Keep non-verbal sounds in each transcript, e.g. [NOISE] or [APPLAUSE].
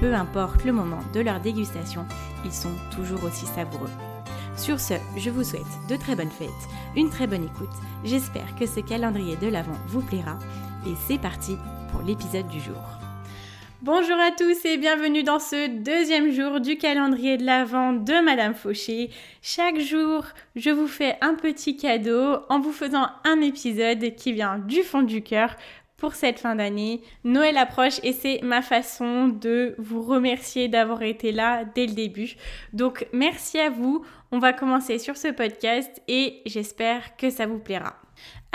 Peu importe le moment de leur dégustation, ils sont toujours aussi savoureux. Sur ce, je vous souhaite de très bonnes fêtes, une très bonne écoute. J'espère que ce calendrier de l'Avent vous plaira. Et c'est parti pour l'épisode du jour. Bonjour à tous et bienvenue dans ce deuxième jour du calendrier de l'Avent de Madame Fauché. Chaque jour, je vous fais un petit cadeau en vous faisant un épisode qui vient du fond du cœur pour cette fin d'année. Noël approche et c'est ma façon de vous remercier d'avoir été là dès le début. Donc merci à vous. On va commencer sur ce podcast et j'espère que ça vous plaira.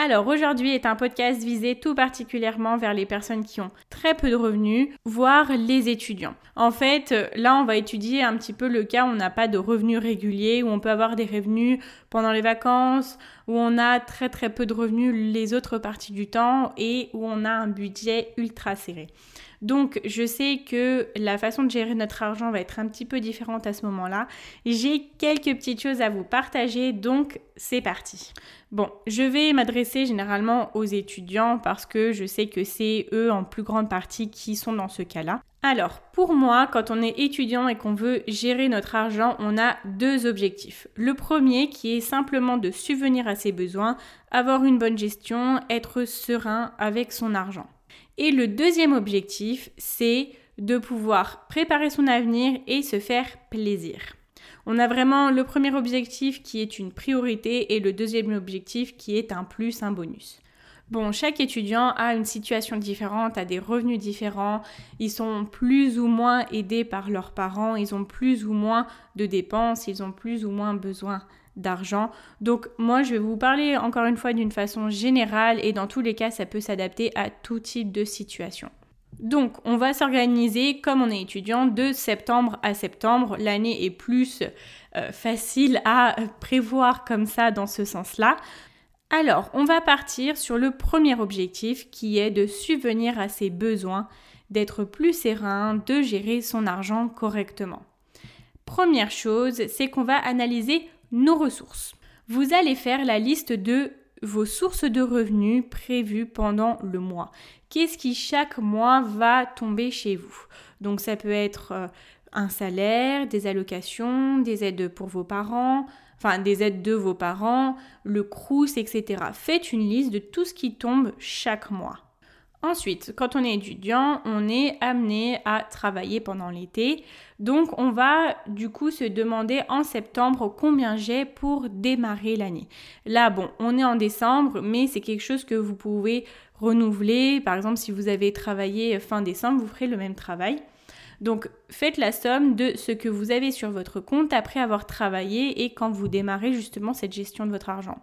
Alors aujourd'hui est un podcast visé tout particulièrement vers les personnes qui ont très peu de revenus, voire les étudiants. En fait, là on va étudier un petit peu le cas où on n'a pas de revenus réguliers, où on peut avoir des revenus pendant les vacances, où on a très très peu de revenus les autres parties du temps et où on a un budget ultra serré. Donc, je sais que la façon de gérer notre argent va être un petit peu différente à ce moment-là. J'ai quelques petites choses à vous partager, donc c'est parti. Bon, je vais m'adresser généralement aux étudiants parce que je sais que c'est eux en plus grande partie qui sont dans ce cas-là. Alors, pour moi, quand on est étudiant et qu'on veut gérer notre argent, on a deux objectifs. Le premier qui est simplement de subvenir à ses besoins, avoir une bonne gestion, être serein avec son argent. Et le deuxième objectif, c'est de pouvoir préparer son avenir et se faire plaisir. On a vraiment le premier objectif qui est une priorité et le deuxième objectif qui est un plus, un bonus. Bon, chaque étudiant a une situation différente, a des revenus différents, ils sont plus ou moins aidés par leurs parents, ils ont plus ou moins de dépenses, ils ont plus ou moins besoin d'argent. Donc moi, je vais vous parler encore une fois d'une façon générale et dans tous les cas, ça peut s'adapter à tout type de situation. Donc, on va s'organiser comme on est étudiant de septembre à septembre. L'année est plus euh, facile à prévoir comme ça dans ce sens-là. Alors, on va partir sur le premier objectif qui est de subvenir à ses besoins, d'être plus serein, de gérer son argent correctement. Première chose, c'est qu'on va analyser nos ressources. Vous allez faire la liste de vos sources de revenus prévues pendant le mois. Qu'est-ce qui chaque mois va tomber chez vous? Donc ça peut être euh, un salaire, des allocations, des aides pour vos parents, enfin des aides de vos parents, le crous, etc. Faites une liste de tout ce qui tombe chaque mois. Ensuite, quand on est étudiant, on est amené à travailler pendant l'été. Donc, on va du coup se demander en septembre combien j'ai pour démarrer l'année. Là, bon, on est en décembre, mais c'est quelque chose que vous pouvez renouveler. Par exemple, si vous avez travaillé fin décembre, vous ferez le même travail. Donc, faites la somme de ce que vous avez sur votre compte après avoir travaillé et quand vous démarrez justement cette gestion de votre argent.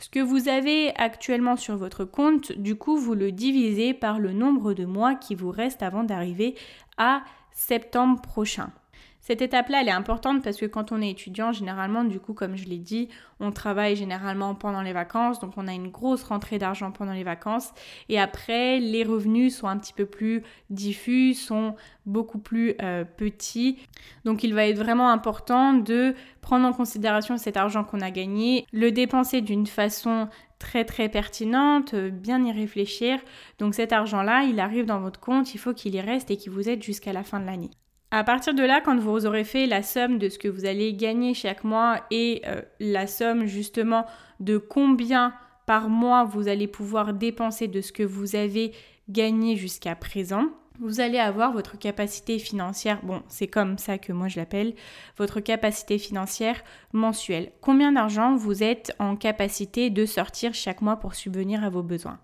Ce que vous avez actuellement sur votre compte, du coup, vous le divisez par le nombre de mois qui vous reste avant d'arriver à septembre prochain. Cette étape-là, elle est importante parce que quand on est étudiant, généralement, du coup, comme je l'ai dit, on travaille généralement pendant les vacances, donc on a une grosse rentrée d'argent pendant les vacances. Et après, les revenus sont un petit peu plus diffus, sont beaucoup plus euh, petits. Donc il va être vraiment important de prendre en considération cet argent qu'on a gagné, le dépenser d'une façon très très pertinente, bien y réfléchir. Donc cet argent-là, il arrive dans votre compte, il faut qu'il y reste et qu'il vous aide jusqu'à la fin de l'année. À partir de là, quand vous aurez fait la somme de ce que vous allez gagner chaque mois et euh, la somme justement de combien par mois vous allez pouvoir dépenser de ce que vous avez gagné jusqu'à présent, vous allez avoir votre capacité financière, bon, c'est comme ça que moi je l'appelle, votre capacité financière mensuelle. Combien d'argent vous êtes en capacité de sortir chaque mois pour subvenir à vos besoins?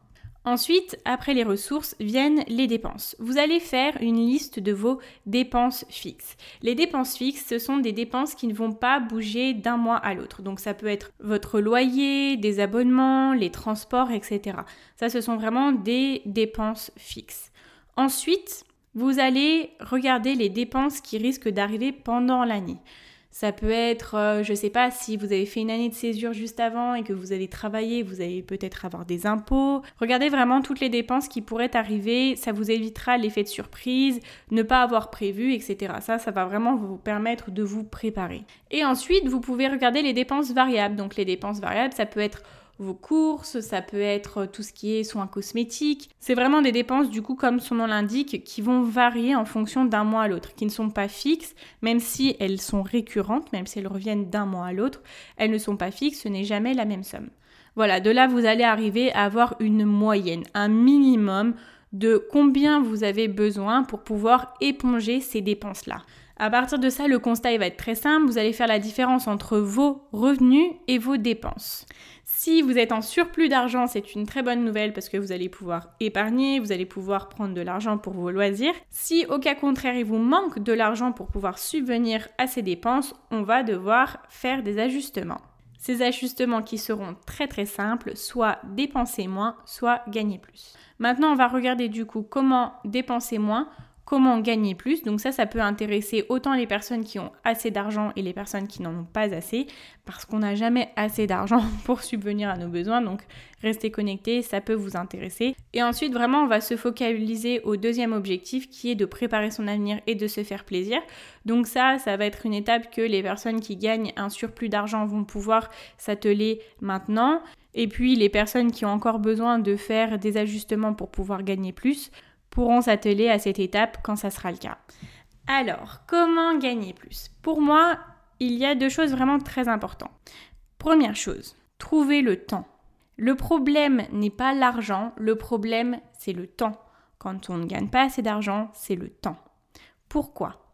Ensuite, après les ressources, viennent les dépenses. Vous allez faire une liste de vos dépenses fixes. Les dépenses fixes, ce sont des dépenses qui ne vont pas bouger d'un mois à l'autre. Donc ça peut être votre loyer, des abonnements, les transports, etc. Ça, ce sont vraiment des dépenses fixes. Ensuite, vous allez regarder les dépenses qui risquent d'arriver pendant l'année. Ça peut être, euh, je ne sais pas, si vous avez fait une année de césure juste avant et que vous allez travailler, vous allez peut-être avoir des impôts. Regardez vraiment toutes les dépenses qui pourraient arriver, ça vous évitera l'effet de surprise, ne pas avoir prévu, etc. Ça, ça va vraiment vous permettre de vous préparer. Et ensuite, vous pouvez regarder les dépenses variables. Donc les dépenses variables, ça peut être vos courses, ça peut être tout ce qui est soins cosmétiques. C'est vraiment des dépenses, du coup, comme son nom l'indique, qui vont varier en fonction d'un mois à l'autre, qui ne sont pas fixes, même si elles sont récurrentes, même si elles reviennent d'un mois à l'autre, elles ne sont pas fixes, ce n'est jamais la même somme. Voilà, de là, vous allez arriver à avoir une moyenne, un minimum de combien vous avez besoin pour pouvoir éponger ces dépenses-là. À partir de ça, le constat va être très simple. Vous allez faire la différence entre vos revenus et vos dépenses. Si vous êtes en surplus d'argent, c'est une très bonne nouvelle parce que vous allez pouvoir épargner, vous allez pouvoir prendre de l'argent pour vos loisirs. Si au cas contraire, il vous manque de l'argent pour pouvoir subvenir à ces dépenses, on va devoir faire des ajustements. Ces ajustements qui seront très très simples, soit dépenser moins, soit gagner plus. Maintenant, on va regarder du coup comment dépenser moins comment gagner plus. Donc ça, ça peut intéresser autant les personnes qui ont assez d'argent et les personnes qui n'en ont pas assez, parce qu'on n'a jamais assez d'argent [LAUGHS] pour subvenir à nos besoins. Donc restez connectés, ça peut vous intéresser. Et ensuite, vraiment, on va se focaliser au deuxième objectif qui est de préparer son avenir et de se faire plaisir. Donc ça, ça va être une étape que les personnes qui gagnent un surplus d'argent vont pouvoir s'atteler maintenant. Et puis les personnes qui ont encore besoin de faire des ajustements pour pouvoir gagner plus pourront s'atteler à cette étape quand ça sera le cas. Alors, comment gagner plus? Pour moi, il y a deux choses vraiment très importantes. Première chose, trouver le temps. Le problème n'est pas l'argent, le problème c'est le temps. Quand on ne gagne pas assez d'argent, c'est le temps. Pourquoi?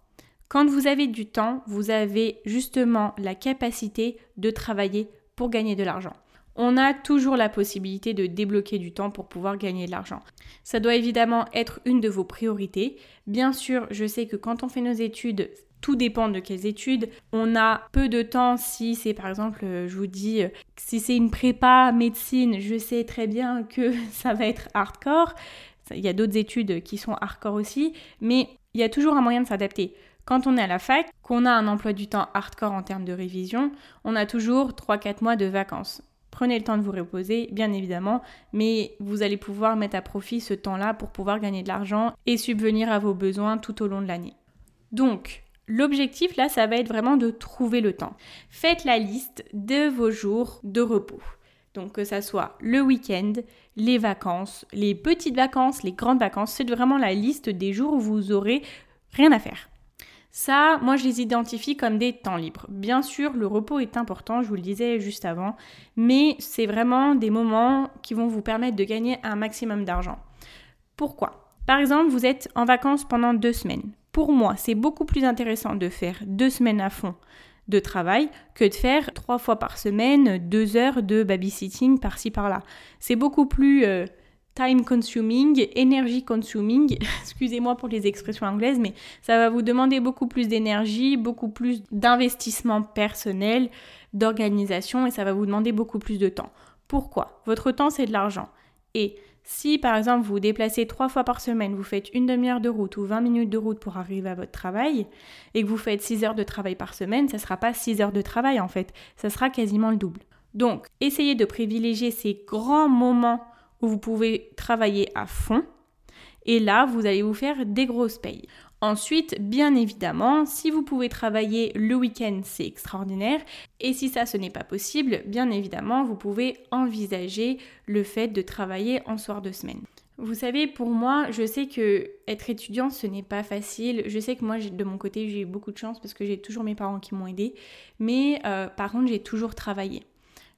Quand vous avez du temps, vous avez justement la capacité de travailler pour gagner de l'argent on a toujours la possibilité de débloquer du temps pour pouvoir gagner de l'argent. Ça doit évidemment être une de vos priorités. Bien sûr, je sais que quand on fait nos études, tout dépend de quelles études. On a peu de temps si c'est par exemple, euh, je vous dis, euh, si c'est une prépa médecine, je sais très bien que [LAUGHS] ça va être hardcore. Il y a d'autres études qui sont hardcore aussi, mais il y a toujours un moyen de s'adapter. Quand on est à la fac, qu'on a un emploi du temps hardcore en termes de révision, on a toujours 3-4 mois de vacances. Prenez le temps de vous reposer, bien évidemment, mais vous allez pouvoir mettre à profit ce temps-là pour pouvoir gagner de l'argent et subvenir à vos besoins tout au long de l'année. Donc, l'objectif là, ça va être vraiment de trouver le temps. Faites la liste de vos jours de repos. Donc que ça soit le week-end, les vacances, les petites vacances, les grandes vacances, c'est vraiment la liste des jours où vous aurez rien à faire. Ça, moi, je les identifie comme des temps libres. Bien sûr, le repos est important, je vous le disais juste avant, mais c'est vraiment des moments qui vont vous permettre de gagner un maximum d'argent. Pourquoi? Par exemple, vous êtes en vacances pendant deux semaines. Pour moi, c'est beaucoup plus intéressant de faire deux semaines à fond de travail que de faire trois fois par semaine deux heures de babysitting par-ci par-là. C'est beaucoup plus euh, time consuming, energy consuming, [LAUGHS] excusez-moi pour les expressions anglaises, mais ça va vous demander beaucoup plus d'énergie, beaucoup plus d'investissement personnel, d'organisation et ça va vous demander beaucoup plus de temps. Pourquoi? Votre temps c'est de l'argent. Et si par exemple vous vous déplacez trois fois par semaine, vous faites une demi-heure de route ou 20 minutes de route pour arriver à votre travail et que vous faites 6 heures de travail par semaine, ça ne sera pas 6 heures de travail en fait, ça sera quasiment le double. Donc essayez de privilégier ces grands moments où vous pouvez travailler à fond. Et là, vous allez vous faire des grosses payes. Ensuite, bien évidemment, si vous pouvez travailler le week-end, c'est extraordinaire. Et si ça, ce n'est pas possible, bien évidemment, vous pouvez envisager le fait de travailler en soir de semaine. Vous savez, pour moi, je sais que être étudiant, ce n'est pas facile. Je sais que moi, de mon côté, j'ai eu beaucoup de chance parce que j'ai toujours mes parents qui m'ont aidé. Mais euh, par contre, j'ai toujours travaillé.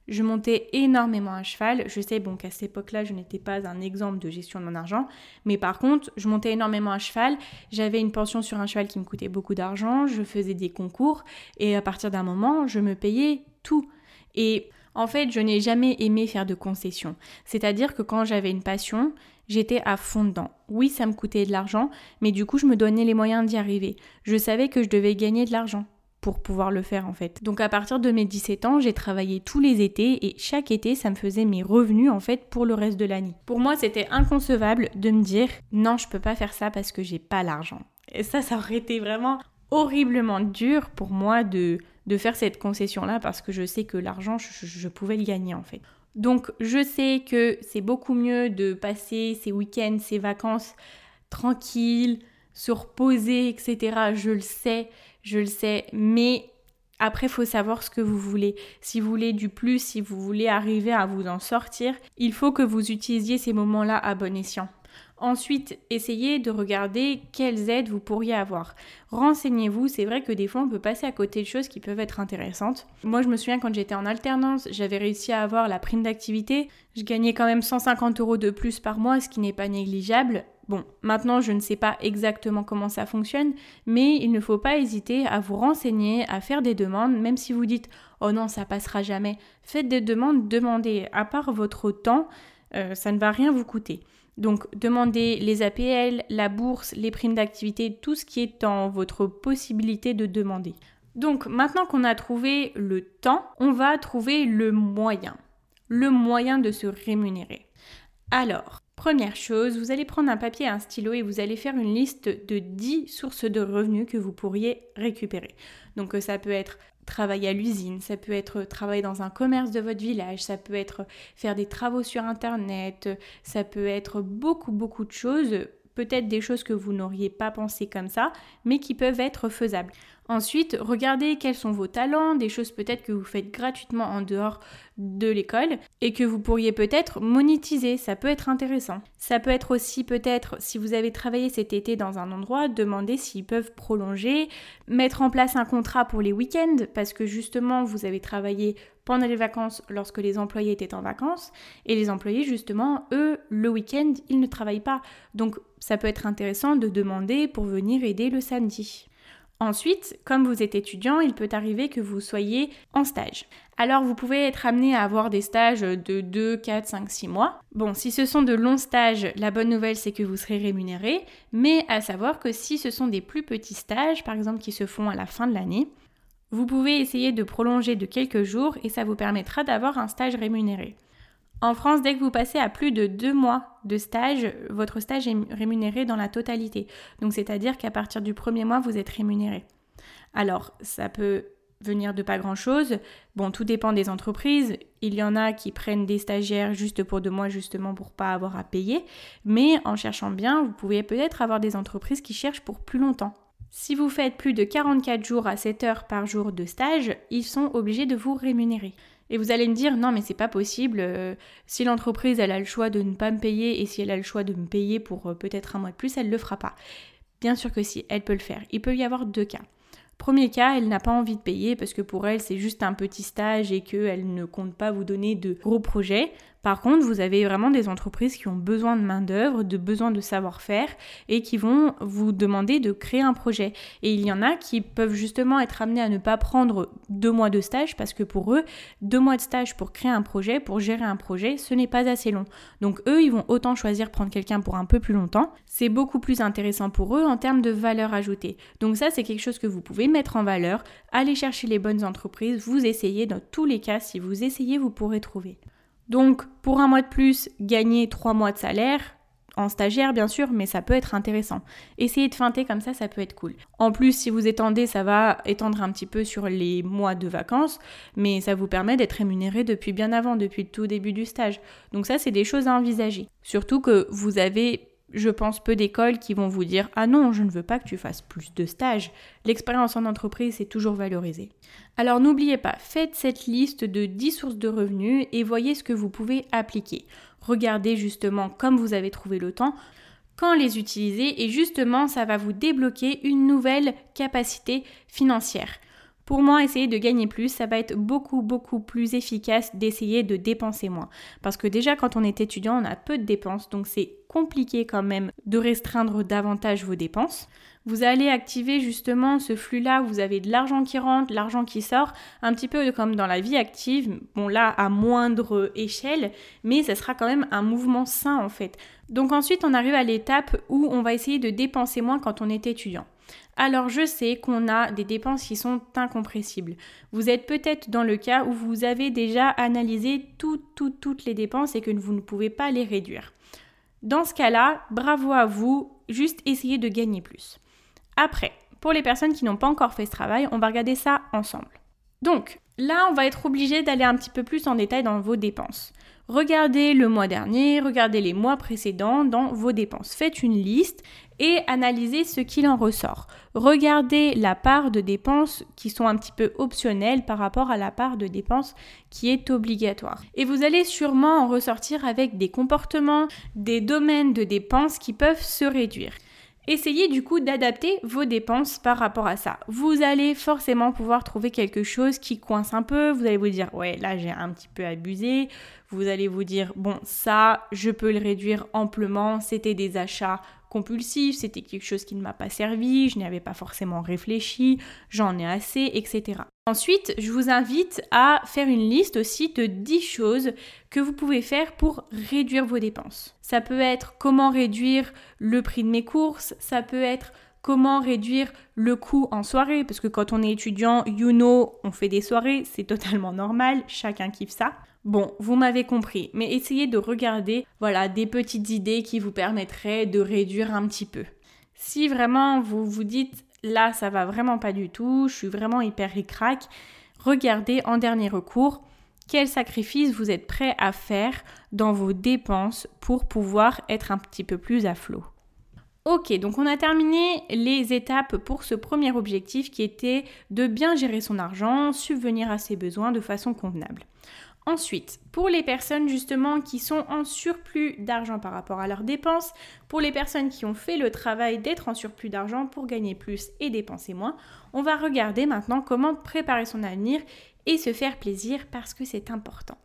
Je montais énormément à cheval. Je sais bon qu'à cette époque-là, je n'étais pas un exemple de gestion de mon argent, mais par contre, je montais énormément à cheval. J'avais une pension sur un cheval qui me coûtait beaucoup d'argent, je faisais des concours et à partir d'un moment, je me payais tout. Et en fait, je n'ai jamais aimé faire de concessions. C'est-à-dire que quand j'avais une passion, j'étais à fond dedans. Oui, ça me coûtait de l'argent, mais du coup, je me donnais les moyens d'y arriver. Je savais que je devais gagner de l'argent pour pouvoir le faire en fait. Donc à partir de mes 17 ans, j'ai travaillé tous les étés et chaque été, ça me faisait mes revenus en fait pour le reste de l'année. Pour moi, c'était inconcevable de me dire non, je peux pas faire ça parce que j'ai pas l'argent. Et ça, ça aurait été vraiment horriblement dur pour moi de, de faire cette concession-là parce que je sais que l'argent, je, je pouvais le gagner en fait. Donc je sais que c'est beaucoup mieux de passer ses week-ends, ses vacances tranquilles, se reposer, etc. Je le sais je le sais, mais après, il faut savoir ce que vous voulez. Si vous voulez du plus, si vous voulez arriver à vous en sortir, il faut que vous utilisiez ces moments-là à bon escient. Ensuite, essayez de regarder quelles aides vous pourriez avoir. Renseignez-vous, c'est vrai que des fois on peut passer à côté de choses qui peuvent être intéressantes. Moi je me souviens quand j'étais en alternance, j'avais réussi à avoir la prime d'activité. Je gagnais quand même 150 euros de plus par mois, ce qui n'est pas négligeable. Bon, maintenant je ne sais pas exactement comment ça fonctionne, mais il ne faut pas hésiter à vous renseigner, à faire des demandes, même si vous dites oh non ça passera jamais. Faites des demandes, demandez. À part votre temps, euh, ça ne va rien vous coûter. Donc demandez les APL, la bourse, les primes d'activité, tout ce qui est en votre possibilité de demander. Donc maintenant qu'on a trouvé le temps, on va trouver le moyen. Le moyen de se rémunérer. Alors, Première chose, vous allez prendre un papier et un stylo et vous allez faire une liste de 10 sources de revenus que vous pourriez récupérer. Donc ça peut être travailler à l'usine, ça peut être travailler dans un commerce de votre village, ça peut être faire des travaux sur Internet, ça peut être beaucoup beaucoup de choses, peut-être des choses que vous n'auriez pas pensé comme ça, mais qui peuvent être faisables. Ensuite, regardez quels sont vos talents, des choses peut-être que vous faites gratuitement en dehors de l'école et que vous pourriez peut-être monétiser, ça peut être intéressant. Ça peut être aussi peut-être si vous avez travaillé cet été dans un endroit, demander s'ils peuvent prolonger, mettre en place un contrat pour les week-ends parce que justement vous avez travaillé pendant les vacances lorsque les employés étaient en vacances et les employés justement eux le week-end ils ne travaillent pas. Donc ça peut être intéressant de demander pour venir aider le samedi. Ensuite, comme vous êtes étudiant, il peut arriver que vous soyez en stage. Alors vous pouvez être amené à avoir des stages de 2, 4, 5, 6 mois. Bon, si ce sont de longs stages, la bonne nouvelle c'est que vous serez rémunéré, mais à savoir que si ce sont des plus petits stages, par exemple qui se font à la fin de l'année, vous pouvez essayer de prolonger de quelques jours et ça vous permettra d'avoir un stage rémunéré. En France, dès que vous passez à plus de deux mois de stage, votre stage est rémunéré dans la totalité. Donc c'est-à-dire qu'à partir du premier mois, vous êtes rémunéré. Alors, ça peut venir de pas grand-chose. Bon, tout dépend des entreprises. Il y en a qui prennent des stagiaires juste pour deux mois, justement pour pas avoir à payer. Mais en cherchant bien, vous pouvez peut-être avoir des entreprises qui cherchent pour plus longtemps. Si vous faites plus de 44 jours à 7 heures par jour de stage, ils sont obligés de vous rémunérer. Et vous allez me dire, non, mais c'est pas possible. Euh, si l'entreprise, elle a le choix de ne pas me payer et si elle a le choix de me payer pour euh, peut-être un mois de plus, elle le fera pas. Bien sûr que si, elle peut le faire. Il peut y avoir deux cas. Premier cas, elle n'a pas envie de payer parce que pour elle, c'est juste un petit stage et qu'elle ne compte pas vous donner de gros projets. Par contre, vous avez vraiment des entreprises qui ont besoin de main-d'œuvre, de besoin de savoir-faire et qui vont vous demander de créer un projet. Et il y en a qui peuvent justement être amenés à ne pas prendre deux mois de stage parce que pour eux, deux mois de stage pour créer un projet, pour gérer un projet, ce n'est pas assez long. Donc eux, ils vont autant choisir prendre quelqu'un pour un peu plus longtemps. C'est beaucoup plus intéressant pour eux en termes de valeur ajoutée. Donc ça, c'est quelque chose que vous pouvez mettre en valeur. Allez chercher les bonnes entreprises, vous essayez. Dans tous les cas, si vous essayez, vous pourrez trouver. Donc, pour un mois de plus, gagner trois mois de salaire, en stagiaire bien sûr, mais ça peut être intéressant. Essayez de feinter comme ça, ça peut être cool. En plus, si vous étendez, ça va étendre un petit peu sur les mois de vacances, mais ça vous permet d'être rémunéré depuis bien avant, depuis le tout début du stage. Donc ça, c'est des choses à envisager. Surtout que vous avez je pense, peu d'écoles qui vont vous dire Ah non, je ne veux pas que tu fasses plus de stages. L'expérience en entreprise est toujours valorisée. Alors n'oubliez pas, faites cette liste de 10 sources de revenus et voyez ce que vous pouvez appliquer. Regardez justement comme vous avez trouvé le temps, quand les utiliser et justement ça va vous débloquer une nouvelle capacité financière. Pour moi, essayer de gagner plus, ça va être beaucoup, beaucoup plus efficace d'essayer de dépenser moins. Parce que déjà, quand on est étudiant, on a peu de dépenses, donc c'est compliqué quand même de restreindre davantage vos dépenses. Vous allez activer justement ce flux-là où vous avez de l'argent qui rentre, l'argent qui sort, un petit peu comme dans la vie active, bon là à moindre échelle, mais ça sera quand même un mouvement sain en fait. Donc ensuite on arrive à l'étape où on va essayer de dépenser moins quand on est étudiant. Alors je sais qu'on a des dépenses qui sont incompressibles. Vous êtes peut-être dans le cas où vous avez déjà analysé toutes, toutes, toutes les dépenses et que vous ne pouvez pas les réduire. Dans ce cas-là, bravo à vous, juste essayez de gagner plus. Après, pour les personnes qui n'ont pas encore fait ce travail, on va regarder ça ensemble. Donc, là, on va être obligé d'aller un petit peu plus en détail dans vos dépenses. Regardez le mois dernier, regardez les mois précédents dans vos dépenses. Faites une liste et analysez ce qu'il en ressort. Regardez la part de dépenses qui sont un petit peu optionnelles par rapport à la part de dépenses qui est obligatoire. Et vous allez sûrement en ressortir avec des comportements, des domaines de dépenses qui peuvent se réduire. Essayez du coup d'adapter vos dépenses par rapport à ça. Vous allez forcément pouvoir trouver quelque chose qui coince un peu. Vous allez vous dire, ouais, là j'ai un petit peu abusé. Vous allez vous dire, bon, ça, je peux le réduire amplement. C'était des achats c'était quelque chose qui ne m'a pas servi, je n'y avais pas forcément réfléchi, j'en ai assez, etc. Ensuite, je vous invite à faire une liste aussi de 10 choses que vous pouvez faire pour réduire vos dépenses. Ça peut être comment réduire le prix de mes courses, ça peut être comment réduire le coût en soirée, parce que quand on est étudiant, you know, on fait des soirées, c'est totalement normal, chacun kiffe ça. Bon, vous m'avez compris, mais essayez de regarder, voilà, des petites idées qui vous permettraient de réduire un petit peu. Si vraiment vous vous dites, là, ça va vraiment pas du tout, je suis vraiment hyper ricrac, regardez en dernier recours quel sacrifice vous êtes prêt à faire dans vos dépenses pour pouvoir être un petit peu plus à flot. Ok, donc on a terminé les étapes pour ce premier objectif qui était de bien gérer son argent, subvenir à ses besoins de façon convenable. Ensuite, pour les personnes justement qui sont en surplus d'argent par rapport à leurs dépenses, pour les personnes qui ont fait le travail d'être en surplus d'argent pour gagner plus et dépenser moins, on va regarder maintenant comment préparer son avenir et se faire plaisir parce que c'est important.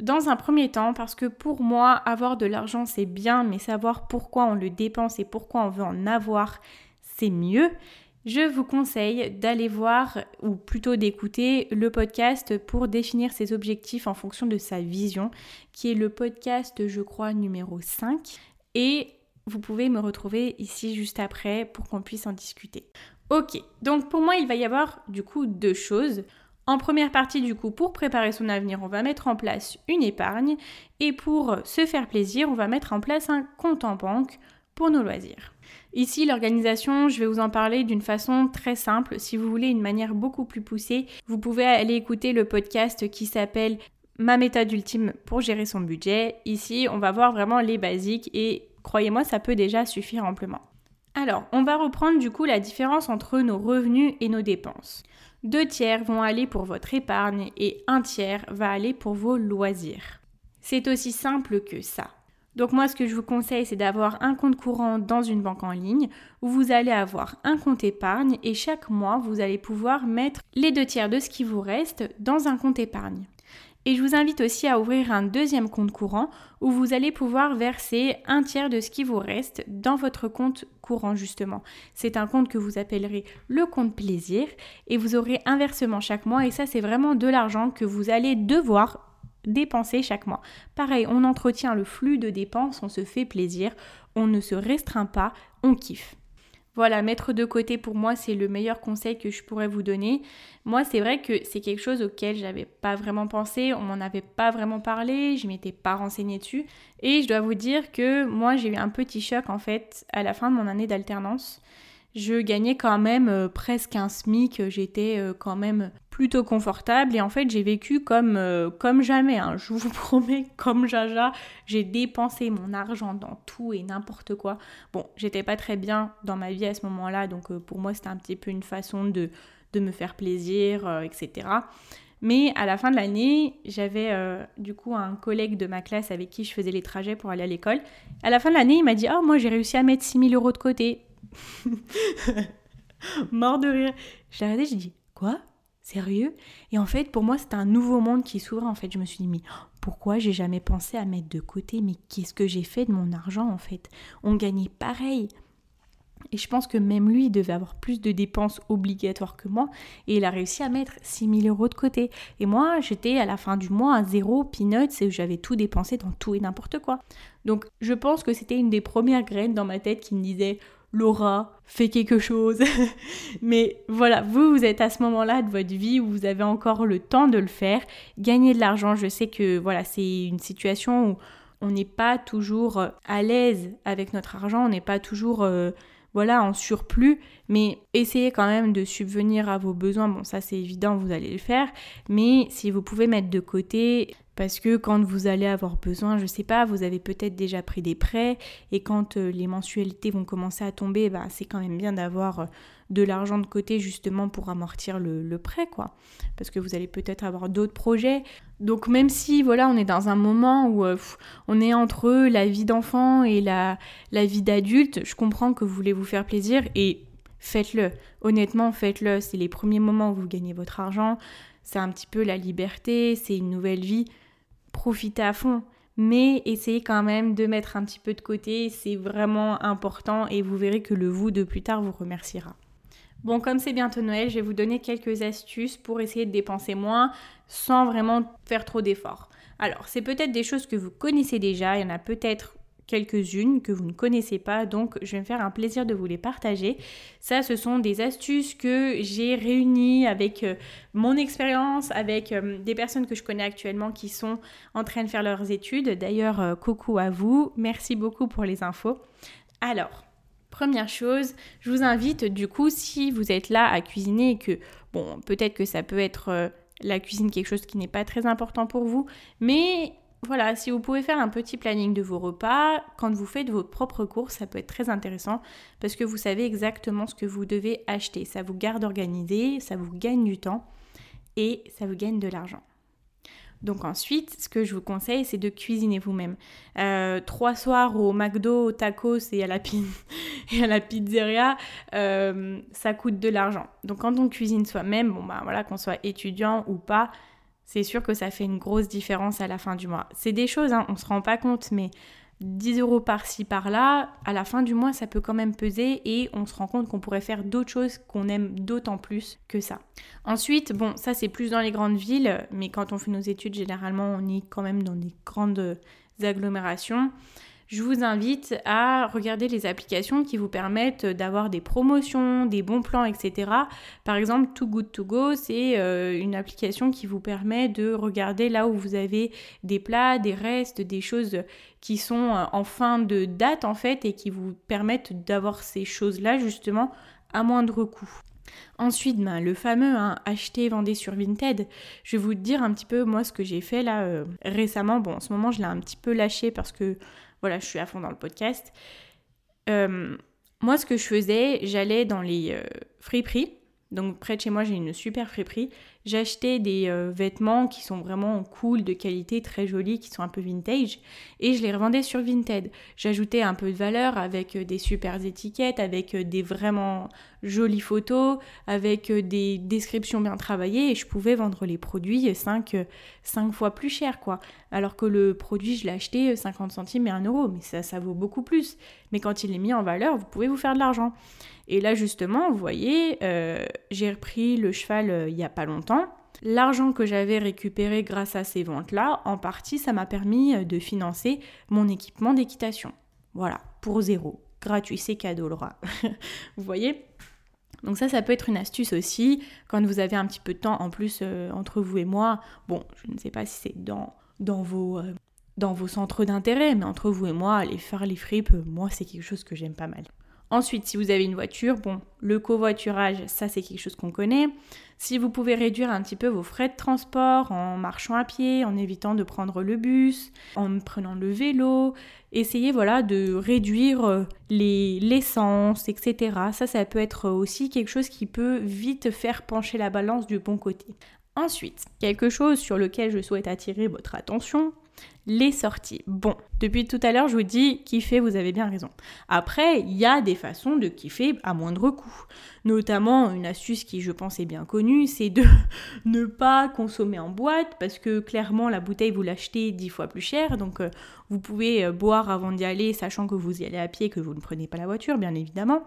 Dans un premier temps, parce que pour moi, avoir de l'argent c'est bien, mais savoir pourquoi on le dépense et pourquoi on veut en avoir, c'est mieux je vous conseille d'aller voir ou plutôt d'écouter le podcast pour définir ses objectifs en fonction de sa vision, qui est le podcast, je crois, numéro 5. Et vous pouvez me retrouver ici juste après pour qu'on puisse en discuter. Ok, donc pour moi, il va y avoir du coup deux choses. En première partie, du coup, pour préparer son avenir, on va mettre en place une épargne et pour se faire plaisir, on va mettre en place un compte en banque pour nos loisirs. Ici, l'organisation, je vais vous en parler d'une façon très simple. Si vous voulez une manière beaucoup plus poussée, vous pouvez aller écouter le podcast qui s'appelle Ma méthode ultime pour gérer son budget. Ici, on va voir vraiment les basiques et croyez-moi, ça peut déjà suffire amplement. Alors, on va reprendre du coup la différence entre nos revenus et nos dépenses. Deux tiers vont aller pour votre épargne et un tiers va aller pour vos loisirs. C'est aussi simple que ça. Donc moi, ce que je vous conseille, c'est d'avoir un compte courant dans une banque en ligne où vous allez avoir un compte épargne et chaque mois, vous allez pouvoir mettre les deux tiers de ce qui vous reste dans un compte épargne. Et je vous invite aussi à ouvrir un deuxième compte courant où vous allez pouvoir verser un tiers de ce qui vous reste dans votre compte courant justement. C'est un compte que vous appellerez le compte plaisir et vous aurez inversement chaque mois et ça c'est vraiment de l'argent que vous allez devoir dépenser chaque mois. Pareil, on entretient le flux de dépenses, on se fait plaisir, on ne se restreint pas, on kiffe. Voilà, mettre de côté pour moi, c'est le meilleur conseil que je pourrais vous donner. Moi, c'est vrai que c'est quelque chose auquel j'avais pas vraiment pensé, on m'en avait pas vraiment parlé, je m'étais pas renseignée dessus. Et je dois vous dire que moi, j'ai eu un petit choc en fait à la fin de mon année d'alternance je gagnais quand même euh, presque un SMIC, j'étais euh, quand même plutôt confortable et en fait j'ai vécu comme, euh, comme jamais, hein. je vous [LAUGHS] promets, comme Jaja, j'ai dépensé mon argent dans tout et n'importe quoi. Bon, j'étais pas très bien dans ma vie à ce moment-là, donc pour moi c'était un petit peu une façon de, de me faire plaisir, etc. Mais à la fin de l'année, j'avais du coup un collègue de ma classe avec qui je faisais les trajets pour aller à l'école. À la fin de l'année, il m'a dit Oh, moi j'ai réussi à mettre 6000 euros de côté. [LAUGHS] Mort de rire. J'ai regardé, j'ai dit Quoi? Sérieux Et en fait, pour moi, c'était un nouveau monde qui s'ouvrait. En fait, je me suis dit, mais pourquoi j'ai jamais pensé à mettre de côté Mais qu'est-ce que j'ai fait de mon argent en fait? On gagnait pareil. Et je pense que même lui, il devait avoir plus de dépenses obligatoires que moi. Et il a réussi à mettre 6000 euros de côté. Et moi, j'étais à la fin du mois à zéro peanuts et j'avais tout dépensé dans tout et n'importe quoi. Donc je pense que c'était une des premières graines dans ma tête qui me disait Laura, fais quelque chose. [LAUGHS] Mais voilà, vous, vous êtes à ce moment-là de votre vie où vous avez encore le temps de le faire. Gagner de l'argent, je sais que voilà, c'est une situation où on n'est pas toujours à l'aise avec notre argent, on n'est pas toujours euh, voilà, en surplus, mais essayez quand même de subvenir à vos besoins. Bon, ça c'est évident, vous allez le faire, mais si vous pouvez mettre de côté, parce que quand vous allez avoir besoin, je sais pas, vous avez peut-être déjà pris des prêts, et quand euh, les mensualités vont commencer à tomber, bah, c'est quand même bien d'avoir euh, de l'argent de côté justement pour amortir le, prêt, quoi. Parce que vous allez peut-être avoir d'autres projets. Donc même si, voilà, on est dans un moment où euh, on est entre la vie d'enfant et la, la vie d'adulte, je comprends que vous voulez vous faire plaisir et faites-le. Honnêtement, faites-le. C'est les premiers moments où vous gagnez votre argent. C'est un petit peu la liberté, c'est une nouvelle vie. Profitez à fond mais essayez quand même de mettre un petit peu de côté, c'est vraiment important et vous verrez que le vous de plus tard vous remerciera. Bon, comme c'est bientôt Noël, je vais vous donner quelques astuces pour essayer de dépenser moins sans vraiment faire trop d'efforts. Alors, c'est peut-être des choses que vous connaissez déjà, il y en a peut-être quelques-unes que vous ne connaissez pas, donc je vais me faire un plaisir de vous les partager. Ça, ce sont des astuces que j'ai réunies avec euh, mon expérience, avec euh, des personnes que je connais actuellement qui sont en train de faire leurs études. D'ailleurs, euh, coucou à vous, merci beaucoup pour les infos. Alors, Première chose, je vous invite du coup, si vous êtes là à cuisiner que, bon, peut-être que ça peut être la cuisine quelque chose qui n'est pas très important pour vous, mais voilà, si vous pouvez faire un petit planning de vos repas, quand vous faites vos propres courses, ça peut être très intéressant parce que vous savez exactement ce que vous devez acheter. Ça vous garde organisé, ça vous gagne du temps et ça vous gagne de l'argent. Donc ensuite, ce que je vous conseille, c'est de cuisiner vous-même. Euh, trois soirs au McDo, au tacos et à la, [LAUGHS] et à la pizzeria, euh, ça coûte de l'argent. Donc quand on cuisine soi-même, bon bah voilà, qu'on soit étudiant ou pas, c'est sûr que ça fait une grosse différence à la fin du mois. C'est des choses, hein, on se rend pas compte, mais 10 euros par-ci par-là, à la fin du mois, ça peut quand même peser et on se rend compte qu'on pourrait faire d'autres choses qu'on aime d'autant plus que ça. Ensuite, bon, ça c'est plus dans les grandes villes, mais quand on fait nos études, généralement, on est quand même dans des grandes agglomérations je vous invite à regarder les applications qui vous permettent d'avoir des promotions, des bons plans, etc. Par exemple, Too Good To Go, c'est euh, une application qui vous permet de regarder là où vous avez des plats, des restes, des choses qui sont euh, en fin de date en fait et qui vous permettent d'avoir ces choses-là justement à moindre coût. Ensuite, ben, le fameux hein, acheter, vendre sur Vinted. Je vais vous dire un petit peu moi ce que j'ai fait là euh, récemment. Bon, en ce moment, je l'ai un petit peu lâché parce que voilà, je suis à fond dans le podcast. Euh, moi, ce que je faisais, j'allais dans les euh, friperies. Donc, près de chez moi, j'ai une super friperie. J'achetais des euh, vêtements qui sont vraiment cool, de qualité, très jolis, qui sont un peu vintage, et je les revendais sur Vinted. J'ajoutais un peu de valeur avec euh, des super étiquettes, avec euh, des vraiment jolies photos, avec des descriptions bien travaillées, et je pouvais vendre les produits 5, 5 fois plus cher, quoi. Alors que le produit, je l'ai acheté 50 centimes et 1 euro, mais ça, ça vaut beaucoup plus. Mais quand il est mis en valeur, vous pouvez vous faire de l'argent. Et là, justement, vous voyez, j'ai repris le cheval il n'y a pas longtemps L'argent que j'avais récupéré grâce à ces ventes-là, en partie, ça m'a permis euh, de financer mon équipement d'équitation. Voilà, pour zéro. Gratuit, c'est cadeau, Laura. [LAUGHS] vous voyez? Donc ça, ça peut être une astuce aussi, quand vous avez un petit peu de temps en plus euh, entre vous et moi. Bon, je ne sais pas si c'est dans, dans, vos, euh, dans vos centres d'intérêt, mais entre vous et moi, aller faire les fripes, moi, c'est quelque chose que j'aime pas mal. Ensuite, si vous avez une voiture, bon, le covoiturage, ça c'est quelque chose qu'on connaît. Si vous pouvez réduire un petit peu vos frais de transport en marchant à pied, en évitant de prendre le bus, en prenant le vélo, essayez voilà de réduire euh, les l'essence, etc. Ça, ça peut être aussi quelque chose qui peut vite faire pencher la balance du bon côté. Ensuite, quelque chose sur lequel je souhaite attirer votre attention, les sorties. Bon, depuis tout à l'heure, je vous dis kiffer, vous avez bien raison. Après, il y a des façons de kiffer à moindre coût. Notamment, une astuce qui, je pense, est bien connue, c'est de [LAUGHS] ne pas consommer en boîte parce que clairement, la bouteille, vous l'achetez dix fois plus cher. Donc, euh, vous pouvez euh, boire avant d'y aller, sachant que vous y allez à pied, que vous ne prenez pas la voiture, bien évidemment.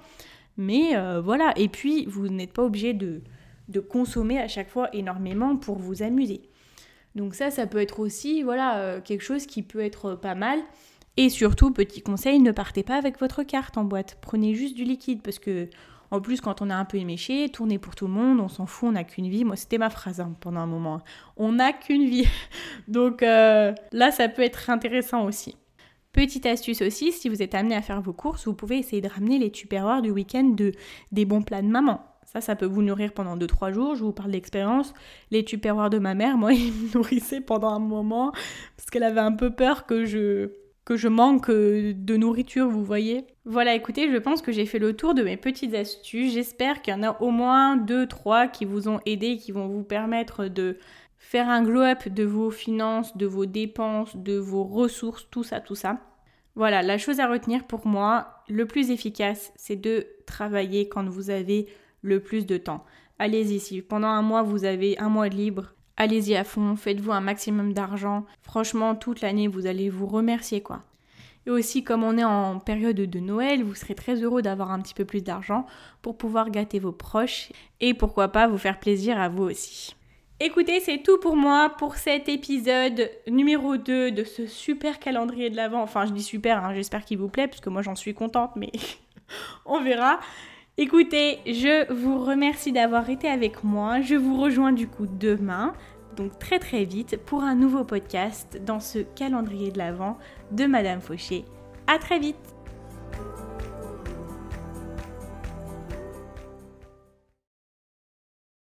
Mais euh, voilà, et puis, vous n'êtes pas obligé de, de consommer à chaque fois énormément pour vous amuser. Donc ça, ça peut être aussi voilà euh, quelque chose qui peut être pas mal. Et surtout, petit conseil, ne partez pas avec votre carte en boîte. Prenez juste du liquide parce que en plus, quand on est un peu éméché, tournez pour tout le monde, on s'en fout, on n'a qu'une vie. Moi, c'était ma phrase hein, pendant un moment. On n'a qu'une vie. [LAUGHS] Donc euh, là, ça peut être intéressant aussi. Petite astuce aussi, si vous êtes amené à faire vos courses, vous pouvez essayer de ramener les tupperwares du week-end de, des bons plats de maman. Ça, ça peut vous nourrir pendant 2-3 jours. Je vous parle d'expérience. Les tupperwares de ma mère, moi, [LAUGHS] ils me nourrissaient pendant un moment parce qu'elle avait un peu peur que je que je manque euh, de nourriture, vous voyez. Voilà, écoutez, je pense que j'ai fait le tour de mes petites astuces. J'espère qu'il y en a au moins 2-3 qui vous ont aidé, qui vont vous permettre de faire un glow-up de vos finances, de vos dépenses, de vos ressources, tout ça, tout ça. Voilà, la chose à retenir pour moi, le plus efficace, c'est de travailler quand vous avez le plus de temps. Allez-y, si pendant un mois vous avez un mois de libre, allez-y à fond, faites-vous un maximum d'argent. Franchement, toute l'année, vous allez vous remercier quoi. Et aussi, comme on est en période de Noël, vous serez très heureux d'avoir un petit peu plus d'argent pour pouvoir gâter vos proches et pourquoi pas vous faire plaisir à vous aussi. Écoutez, c'est tout pour moi pour cet épisode numéro 2 de ce super calendrier de l'Avent. Enfin, je dis super, hein, j'espère qu'il vous plaît, parce que moi j'en suis contente, mais [LAUGHS] on verra. Écoutez, je vous remercie d'avoir été avec moi. Je vous rejoins du coup demain, donc très très vite, pour un nouveau podcast dans ce calendrier de l'Avent de Madame Fauché. À très vite